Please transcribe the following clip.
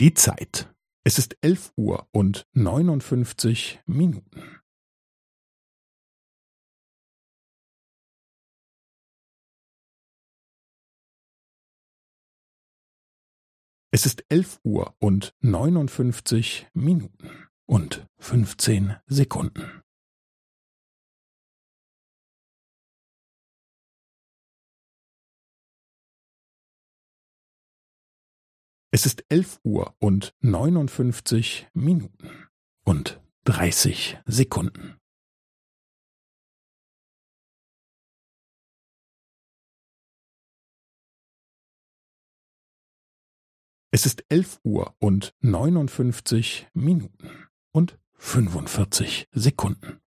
Die Zeit. Es ist elf Uhr und neunundfünfzig Minuten. Es ist elf Uhr und neunundfünfzig Minuten und fünfzehn Sekunden. Es ist elf Uhr und neunundfünfzig Minuten und dreißig Sekunden. Es ist elf Uhr und neunundfünfzig Minuten und fünfundvierzig Sekunden.